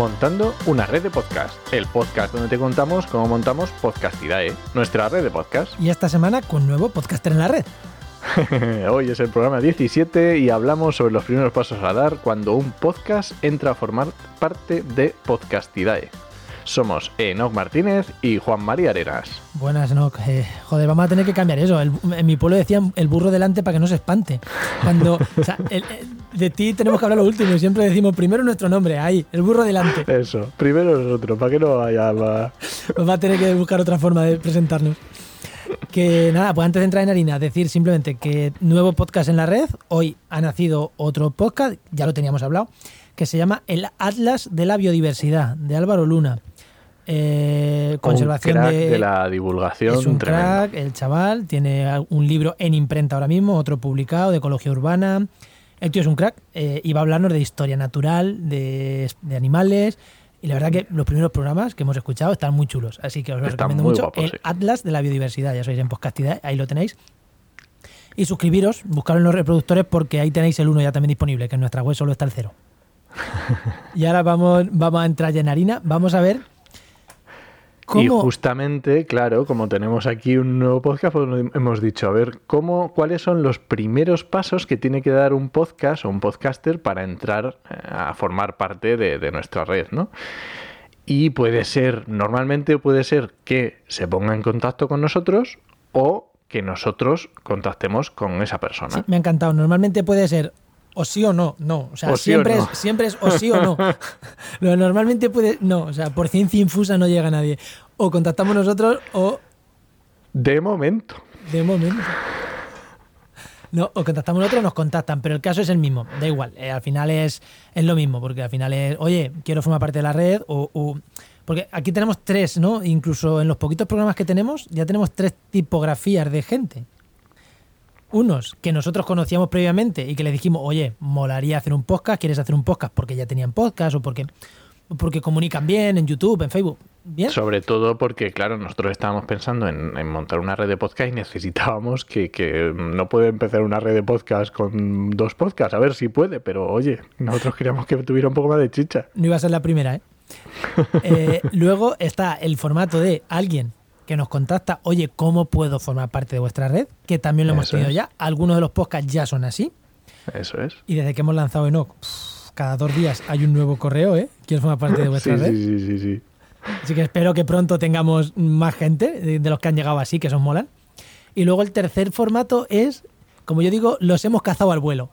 Montando una red de podcast, el podcast donde te contamos cómo montamos Podcastidae, nuestra red de podcast. Y esta semana con nuevo podcaster en la red. Hoy es el programa 17 y hablamos sobre los primeros pasos a dar cuando un podcast entra a formar parte de Podcastidae. Somos Enoch Martínez y Juan María Arenas. Buenas, Enoch. Eh, joder, vamos a tener que cambiar eso. El- en mi pueblo decían el burro delante para que no se espante. Cuando, o sea, el- el- de ti tenemos que hablar lo último siempre decimos primero nuestro nombre, ahí, el burro delante. Eso, primero nosotros, para que no vaya más. Pues va a tener que buscar otra forma de presentarnos. Que nada, pues antes de entrar en harina, decir simplemente que nuevo podcast en la red. Hoy ha nacido otro podcast, ya lo teníamos hablado, que se llama El Atlas de la Biodiversidad, de Álvaro Luna. Eh, conservación un crack de, de la divulgación es un tremendo. crack, el chaval. Tiene un libro en imprenta ahora mismo, otro publicado de ecología urbana. El tío es un crack eh, y va a hablarnos de historia natural, de, de animales. Y la verdad que los primeros programas que hemos escuchado están muy chulos. Así que os lo Están recomiendo mucho. el sí. Atlas de la Biodiversidad, ya sois en Podcastidad, ahí lo tenéis. Y suscribiros, buscarlo en los reproductores porque ahí tenéis el 1 ya también disponible, que en nuestra web solo está el 0. y ahora vamos, vamos a entrar ya en harina. Vamos a ver Y justamente, claro, como tenemos aquí un nuevo podcast, pues hemos dicho, a ver, ¿cómo, ¿cuáles son los primeros pasos que tiene que dar un podcast o un podcaster para entrar eh, a formar parte de, de nuestra red, ¿no? Y puede ser, normalmente puede ser que se ponga en contacto con nosotros o que nosotros contactemos con esa persona. Sí, me ha encantado. Normalmente puede ser o sí o no, no. O sea, O sí o siempre, no. es, siempre es o sí o no. Lo normalmente puede, no, o sea, por ciencia infusa no llega nadie. O contactamos nosotros o De momento. de momento. No, o contactamos nosotros o nos contactan, pero el caso es el mismo, da igual. eh, al final es, es lo mismo, porque al final es, oye, quiero formar parte de la red, o, o- porque aquí tenemos tres, ¿no? Incluso en los poquitos programas que tenemos, ya tenemos tres tipografías de gente. Unos que nosotros conocíamos previamente y que le dijimos, oye, molaría hacer un podcast, ¿quieres hacer un podcast? Porque ya tenían podcast o porque, porque comunican bien en YouTube, en Facebook. Bien. Sobre todo porque, claro, nosotros estábamos pensando en, en montar una red de podcast y necesitábamos que, que no puede empezar una red de podcast con dos podcasts, a ver si puede, pero oye, nosotros queríamos que tuviera un poco más de chicha. No iba a ser la primera, ¿eh? Eh, luego está el formato de alguien que nos contacta, oye, ¿cómo puedo formar parte de vuestra red? Que también lo hemos Eso tenido es. ya. Algunos de los podcasts ya son así. Eso es. Y desde que hemos lanzado Enoch, cada dos días hay un nuevo correo, ¿eh? ¿Quieres formar parte de vuestra Sí, red? sí, sí, sí, sí. Así que espero que pronto tengamos más gente de, de los que han llegado así, que son molan. Y luego el tercer formato es, como yo digo, los hemos cazado al vuelo.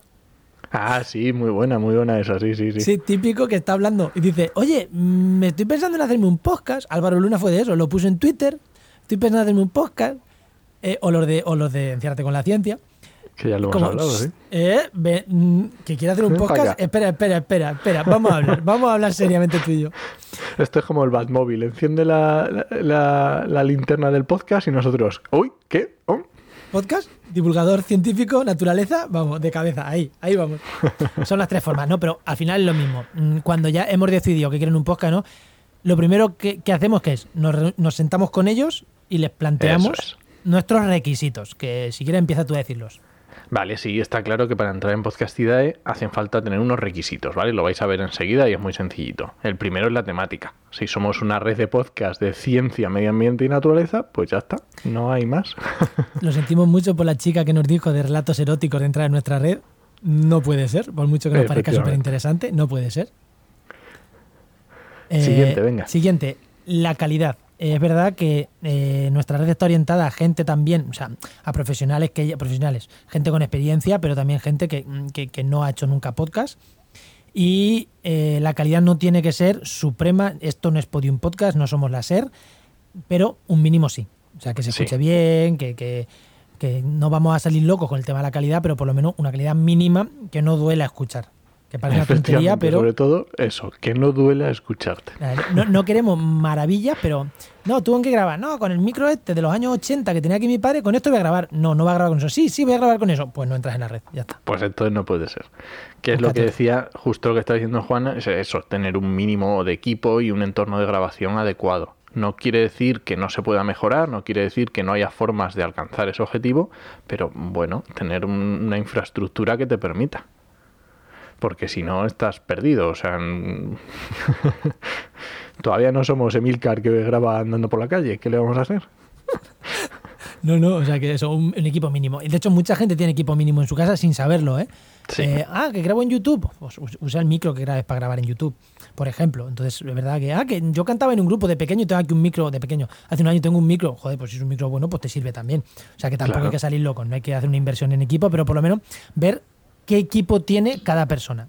Ah, sí, muy buena, muy buena esa, sí, sí, sí. Sí, típico que está hablando y dice, oye, mm, me estoy pensando en hacerme un podcast. Álvaro Luna fue de eso, lo puso en Twitter. Estoy pensando en hacerme un podcast. Eh, o los de, o los de Enciérrate con la ciencia. Que ya lo hemos Como, hablado, sí. eh, ve, mm, que quiere hacer un podcast. Espera, espera, espera, espera. Vamos a hablar, vamos a hablar seriamente tú y yo. Esto es como el Batmóvil, enciende la, la, la- la linterna del podcast y nosotros, uy, ¿qué? Oh, Podcast, divulgador científico, naturaleza, vamos, de cabeza, ahí, ahí vamos. Son las tres formas, ¿no? Pero al final es lo mismo. Mm, Cuando ya hemos decidido que quieren un podcast, ¿no? Lo primero que, que hacemos que es, nos, nos sentamos con ellos y les planteamos nuestros requisitos, que si quieres empieza tú a decirlos. Vale, sí, está claro que para entrar en Podcastidae hacen falta tener unos requisitos, ¿vale? Lo vais a ver enseguida y es muy sencillito. El primero es la temática. Si somos una red de podcast de ciencia, medio ambiente y naturaleza, pues ya está, no hay más. Lo sentimos mucho por la chica que nos dijo de relatos eróticos de entrar en nuestra red. No puede ser, por mucho que nos parezca súper interesante, no puede ser. Siguiente, venga. Siguiente, la calidad. Es verdad que eh, nuestra red está orientada a gente también, o sea, a profesionales que profesionales, gente con experiencia, pero también gente que, mm, que- que no ha hecho nunca podcast. Y eh, la calidad no tiene que ser suprema. Esto no es Podium Podcast, no somos la SER, pero un mínimo sí. O sea, que se Sí. escuche bien, que, que- que no vamos a salir locos con el tema de la calidad, pero por lo menos una calidad mínima que no duela escuchar. Que parece una tontería, pero Sobre todo eso, que no duela escucharte. no, no queremos maravillas, pero no, tuvo que grabar, no, con el micro este de los años 80 que tenía aquí mi padre, con esto voy a grabar. No, no va a grabar con eso. Sí, sí, voy a grabar con eso. Pues no entras en la red, ya está. Pues entonces no puede ser. Que es lo que decía, justo lo que está diciendo Juana, es eso, tener un mínimo de equipo y un entorno de grabación adecuado. No quiere decir que no se pueda mejorar, no quiere decir que no haya formas de alcanzar ese objetivo, pero bueno, tener un- una infraestructura que te permita. Porque si no, estás perdido. O sea, todavía no somos Emilcar que graba andando por la calle. ¿Qué le vamos a hacer? No, no, o sea que eso, un, un equipo mínimo. Y de hecho, mucha gente tiene equipo mínimo en su casa sin saberlo, ¿eh? Sí. Eh, ah, que grabo en YouTube. Pues us- usa el micro que grabes para grabar en YouTube, por ejemplo. Entonces, es verdad que, ah, que yo cantaba en un grupo de pequeño y tengo aquí un micro de pequeño. Hace un año tengo un micro. Joder, pues si es un micro bueno, pues te sirve también. O sea que tampoco Claro. hay que salir locos. No hay que hacer una inversión en equipo, pero por lo menos ver qué equipo tiene cada persona.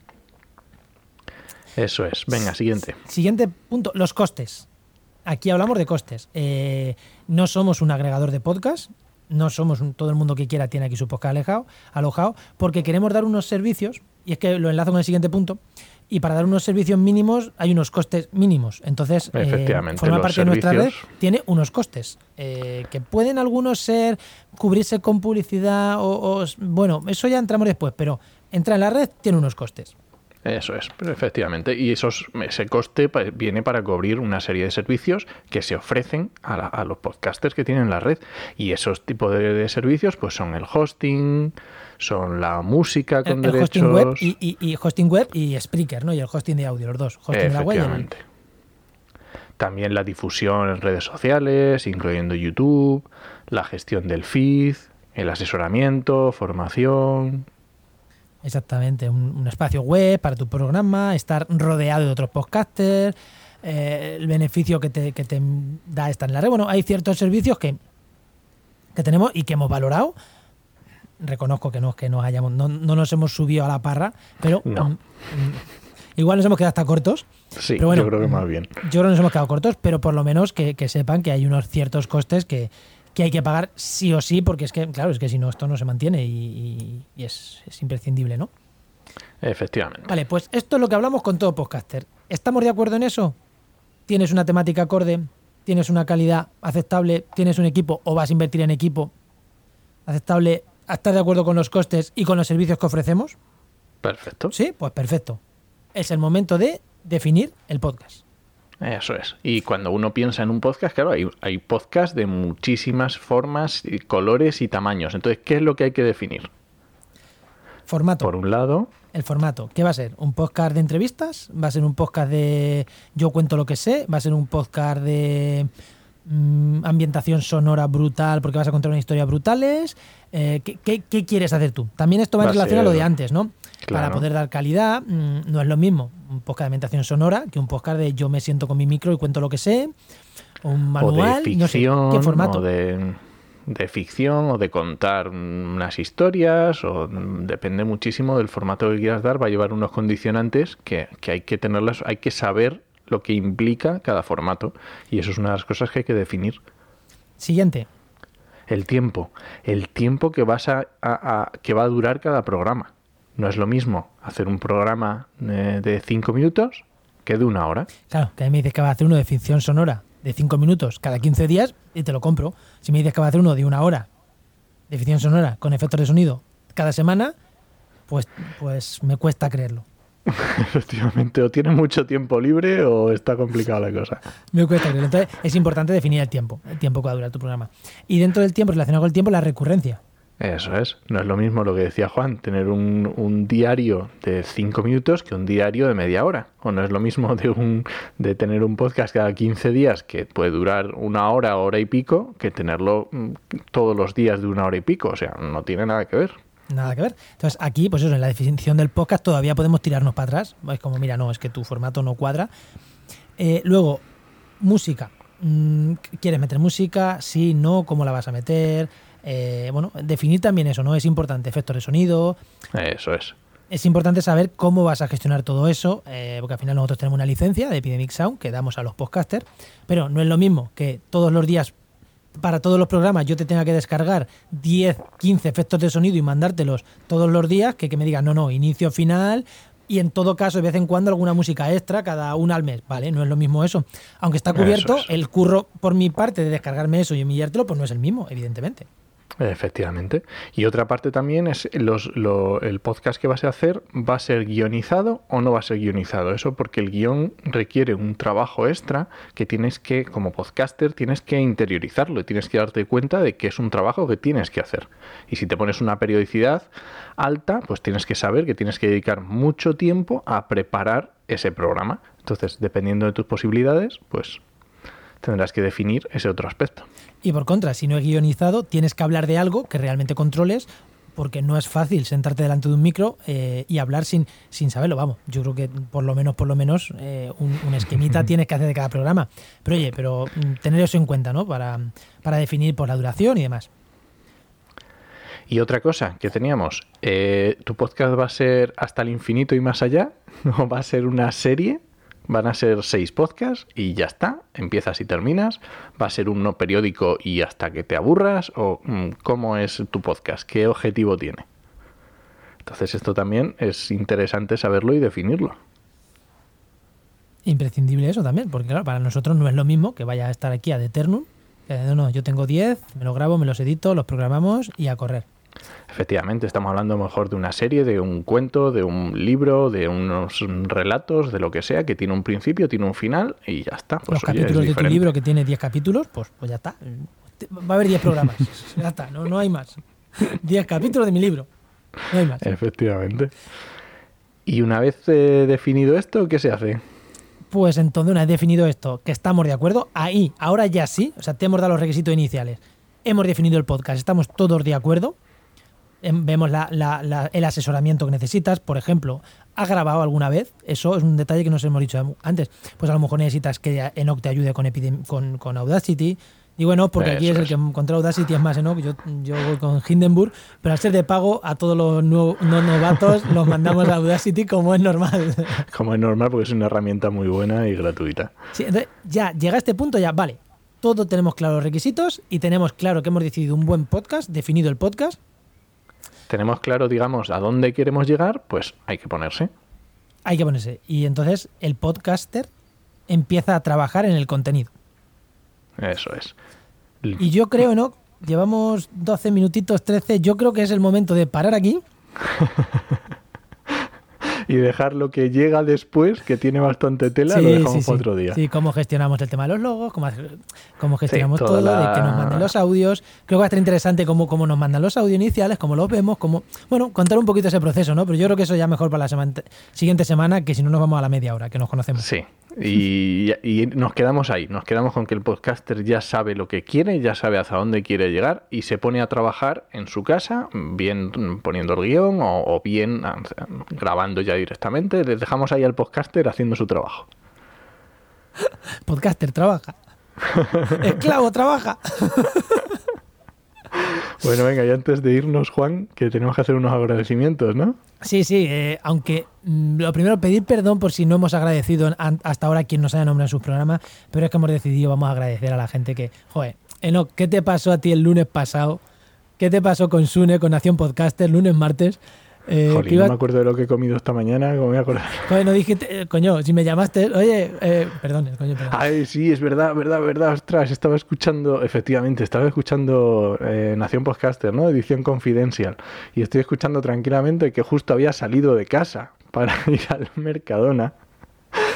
Eso es. Venga, siguiente. Siguiente punto, los costes. Aquí hablamos de costes. Eh, no somos un agregador de podcast, no somos un- todo el mundo que quiera tiene aquí su podcast alejado, alojado, porque queremos dar unos servicios, y es que lo enlazo con el siguiente punto, y para dar unos servicios mínimos hay unos costes mínimos. Entonces, eh, Efectivamente, forma parte de nuestra red, tiene unos costes, eh, que pueden algunos ser cubrirse con publicidad o, o- Bueno, eso ya entramos después, pero entra en la red, tiene unos costes. Eso es, pero efectivamente. Y esos, ese coste viene para cubrir una serie de servicios que se ofrecen a, la- a los podcasters que tienen la red. Y esos tipos de, de servicios pues son el hosting, son la música con el, el derechos. hosting web y, y- y hosting web y Spreaker, ¿no? Y el hosting de audio, los dos. Hosting de la web y el- Efectivamente. También la difusión en redes sociales, incluyendo YouTube, la gestión del feed, el asesoramiento, formación. Exactamente, un, un espacio web para tu programa, estar rodeado de otros podcasters, eh, el beneficio que te, que te da estar en la red. Bueno, hay ciertos servicios que, que tenemos y que hemos valorado. Reconozco que no es que nos hayamos, no, no nos hemos subido a la parra, pero No. mm, mm, igual nos hemos quedado hasta cortos. Sí, Pero bueno, yo creo que más bien. Yo creo que nos hemos quedado cortos, pero por lo menos que, que sepan que hay unos ciertos costes que, que hay que pagar sí o sí, porque es que, claro, es que si no, esto no se mantiene y, es, es imprescindible, ¿no? Efectivamente. Vale, pues esto es lo que hablamos con todo podcaster. ¿Estamos de acuerdo en eso? ¿Tienes una temática acorde? ¿Tienes una calidad aceptable? ¿Tienes un equipo o vas a invertir en equipo aceptable? ¿Estás de acuerdo con los costes y con los servicios que ofrecemos? Perfecto. Sí, pues perfecto. Es el momento de definir el podcast. Eso es. Y cuando uno piensa en un podcast, claro, hay, hay podcast de muchísimas formas, y colores y tamaños. Entonces, ¿qué es lo que hay que definir? Formato. Por un lado, El formato, ¿qué va a ser? ¿Un podcast de entrevistas? ¿Va a ser un podcast de yo cuento lo que sé? ¿Va a ser un podcast de mm, ambientación sonora brutal porque vas a contar una historia brutales? Eh, ¿qué, qué, qué quieres hacer tú? También esto va en a relación a lo de antes, ¿no? Para poder dar calidad, mm, no es lo mismo un podcast de ambientación sonora que un podcast de yo me siento con mi micro y cuento lo que sé. O un manual, o de no sé, ficción, ¿qué formato? o de, de ficción, o de contar unas historias, o depende muchísimo del formato que quieras dar, va a llevar unos condicionantes que, que hay que tenerlas, hay que saber lo que implica cada formato. Y eso es una de las cosas que hay que definir. Siguiente. El tiempo. El tiempo que vas a, a- a- que va a durar cada programa. No es lo mismo hacer un programa eh, de cinco minutos que de una hora. Claro, que a mí me dices que va a hacer uno de ficción sonora de 5 minutos cada 15 días y te lo compro. Si me dices que va a hacer uno de una hora de ficción sonora con efectos de sonido cada semana, pues, pues me cuesta creerlo. Efectivamente, o tiene mucho tiempo libre o está complicada la cosa. Me cuesta creerlo. Entonces es importante definir el tiempo, el tiempo que va a durar tu programa. Y dentro del tiempo, relacionado con el tiempo, la recurrencia. Eso es. No es lo mismo lo que decía Juan, tener un, un diario de cinco minutos que un diario de media hora. O no es lo mismo de, un, de tener un podcast cada 15 días que puede durar una hora, hora y pico, que tenerlo mm, todos los días de una hora y pico. O sea, no tiene nada que ver. Nada que ver. Entonces, aquí, pues eso, en la definición del podcast todavía podemos tirarnos para atrás. Es como, mira, no, es que tu formato no cuadra. Eh, luego, música. Mm, ¿Quieres meter música? Sí, no, ¿cómo la vas a meter? Eh, bueno, definir también eso, ¿no? Es importante, efectos de sonido. Eso es. Es importante saber cómo vas a gestionar todo eso, eh, porque al final nosotros tenemos una licencia de Epidemic Sound que damos a los podcasters, pero no es lo mismo que todos los días, para todos los programas, yo te tenga que descargar 10, 15 efectos de sonido y mandártelos todos los días, que, que me digas, no, no, inicio, final, y en todo caso, de vez en cuando, alguna música extra, cada una al mes. Vale, no es lo mismo eso. Aunque está cubierto, es. el curro por mi parte de descargarme eso y enviártelo, pues no es el mismo, evidentemente. Efectivamente. Y otra parte también es los, lo- el podcast que vas a hacer, ¿va a ser guionizado o no va a ser guionizado? Eso porque el guion requiere un trabajo extra que tienes que, como podcaster, tienes que interiorizarlo y tienes que darte cuenta de que es un trabajo que tienes que hacer. Y si te pones una periodicidad alta, pues tienes que saber que tienes que dedicar mucho tiempo a preparar ese programa. Entonces, dependiendo de tus posibilidades, pues tendrás que definir ese otro aspecto. Y por contra, si no es guionizado, tienes que hablar de algo que realmente controles, porque no es fácil sentarte delante de un micro eh, y hablar sin, sin saberlo. Vamos, yo creo que por lo menos, por lo menos, eh, un, un esquemita tienes que hacer de cada programa. Pero oye, pero mm, tener eso en cuenta, ¿no? Para, para definir por la duración y demás. Y otra cosa que teníamos, eh, ¿tu podcast va a ser hasta el infinito y más allá? ¿O va a ser una serie? ¿Van a ser seis podcasts y ya está? ¿Empiezas y terminas? ¿Va a ser un no periódico y hasta que te aburras? ¿O mm, cómo es tu podcast? ¿Qué objetivo tiene? Entonces esto también es interesante saberlo y definirlo. Imprescindible eso también, porque claro, para nosotros no es lo mismo que vaya a estar aquí a Eternum. Eh, no, no, yo tengo 10, me lo grabo, me los edito, los programamos y a correr. Efectivamente, estamos hablando mejor de una serie, de un cuento, de un libro, de unos relatos, de lo que sea, que tiene un principio, tiene un final y ya está. Pues, los oye, es capítulos de tu libro que tiene 10 capítulos, pues, pues ya está. Va a haber 10 programas. ya está, no, no hay más. 10 capítulos de mi libro. No hay más. Efectivamente. Y una vez eh, definido esto, ¿qué se hace? Pues entonces, una vez definido esto, que estamos de acuerdo, ahí, ahora ya sí, o sea, te hemos dado los requisitos iniciales, hemos definido el podcast, estamos todos de acuerdo, vemos la- la- la- el asesoramiento que necesitas, por ejemplo, ¿has grabado alguna vez? Eso es un detalle que nos hemos dicho antes. Pues a lo mejor necesitas que Enoch te ayude con, Epidem- con, con Audacity. Y bueno, porque aquí es el que contra Audacity es más Enoch, yo, yo voy con Hindenburg, pero al ser de pago, a todos los no novatos los mandamos a Audacity como es normal. Como es normal, porque es una herramienta muy buena y gratuita. Sí, entonces, ya llega a este punto, ya, vale, todo tenemos claro los requisitos y tenemos claro que hemos decidido un buen podcast, definido el podcast, Tenemos claro, digamos, a dónde queremos llegar, pues hay que ponerse. hay que ponerse. Y entonces el podcaster empieza a trabajar en el contenido. Eso es. Y yo creo, ¿no? Llevamos 12 minutitos, 13, yo creo que es el momento de parar aquí. Y dejar lo que llega después, que tiene bastante tela, lo dejamos para otro día. Sí, cómo gestionamos el tema de los logos, cómo, cómo gestionamos todo, la- de que nos manden los audios. Creo que va a estar interesante cómo, cómo nos mandan los audios iniciales, cómo los vemos, cómo. Bueno, contar un poquito ese proceso, ¿no? Pero yo creo que eso ya mejor para la semana, siguiente semana, que si no nos vamos a la media hora, que nos conocemos. Sí, y, y nos quedamos ahí, nos quedamos con que el podcaster ya sabe lo que quiere, ya sabe hacia dónde quiere llegar y se pone a trabajar en su casa, bien poniendo el guion o, o bien grabando ya directamente. Les dejamos ahí al podcaster haciendo su trabajo. Podcaster trabaja. Esclavo trabaja. Bueno, venga, y antes de irnos, Juan, que tenemos que hacer unos agradecimientos, ¿no? Sí, sí, eh, aunque mm, lo primero, pedir perdón por si no hemos agradecido hasta ahora a quien nos haya nombrado en sus programas, pero es que hemos decidido, vamos a agradecer a la gente que, joder, Enoch, ¿qué te pasó a ti el lunes pasado? ¿Qué te pasó con Sune, con Nación Podcaster, lunes, martes? Eh, Jolín, que iba- no me acuerdo de lo que he comido esta mañana, ¿cómo me voy a acordar? Joder, no dijiste, eh, coño, si me llamaste, oye, eh, perdón, coño, perdón. Ay, sí, es verdad, verdad, verdad, ostras, estaba escuchando, efectivamente, estaba escuchando eh, Nación Podcaster, ¿no? Edición Confidencial, y estoy escuchando tranquilamente que justo había salido de casa para ir al Mercadona,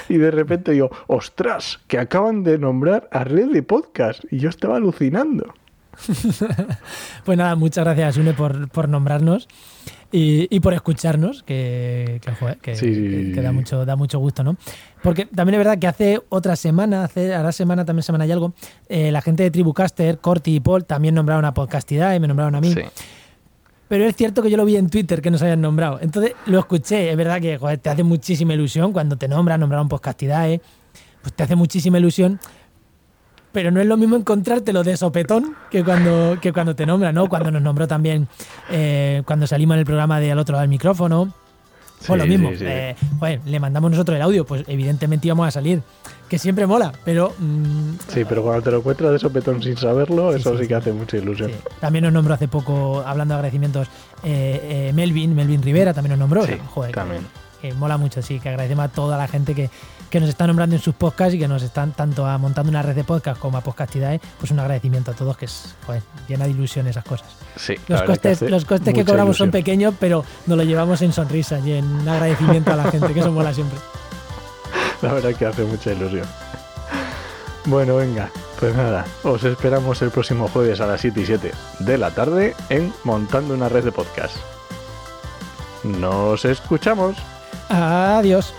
y de repente digo, ostras, que acaban de nombrar a Red de Podcast, y yo estaba alucinando. Pues nada, muchas gracias, Sune, por, por nombrarnos y, y por escucharnos, que, que, joder, que, Sí, sí, que- sí, que da, mucho, da mucho gusto, ¿no? Porque también es verdad que hace otra semana, hace ahora semana, también semana y algo, eh, la gente de Tribucaster, Corti y Paul también nombraron a Podcastidad y me nombraron a mí. Pero es cierto que yo lo vi en Twitter que nos habían nombrado. Entonces lo escuché. Es verdad que joder, te hace muchísima ilusión cuando te nombran, nombraron Podcastidae. Pues te hace muchísima ilusión. Pero no es lo mismo encontrártelo de sopetón que cuando, que cuando te nombran, ¿no? Cuando nos nombró también, eh, cuando salimos en el programa de al otro lado del micrófono. Pues lo mismo. sí, sí. eh, joder, le mandamos nosotros el audio, pues evidentemente íbamos a salir. Que siempre mola, pero mm, sí, pero cuando te lo encuentras de sopetón sin saberlo, eso sí, que hace mucha ilusión. También nos nombró hace poco, hablando de agradecimientos, eh, eh, Melvin, Melvin Rivera también nos nombró. Joder, también. que mola mucho, sí, que agradecemos a toda la gente que, que nos está nombrando en sus podcasts y que nos están tanto a montando una red de podcast como a Podcastidae, pues un agradecimiento a todos que es joder, llena de ilusión esas cosas. Sí, Los que costes, hace los costes que cobramos son pequeños, pero nos lo llevamos en sonrisa y en agradecimiento a la gente, que eso mola siempre. La verdad que hace mucha ilusión. Bueno, venga, pues nada, os esperamos el próximo jueves a las 7 y 7 de la tarde en Montando una red de podcast. Nos escuchamos. Adiós.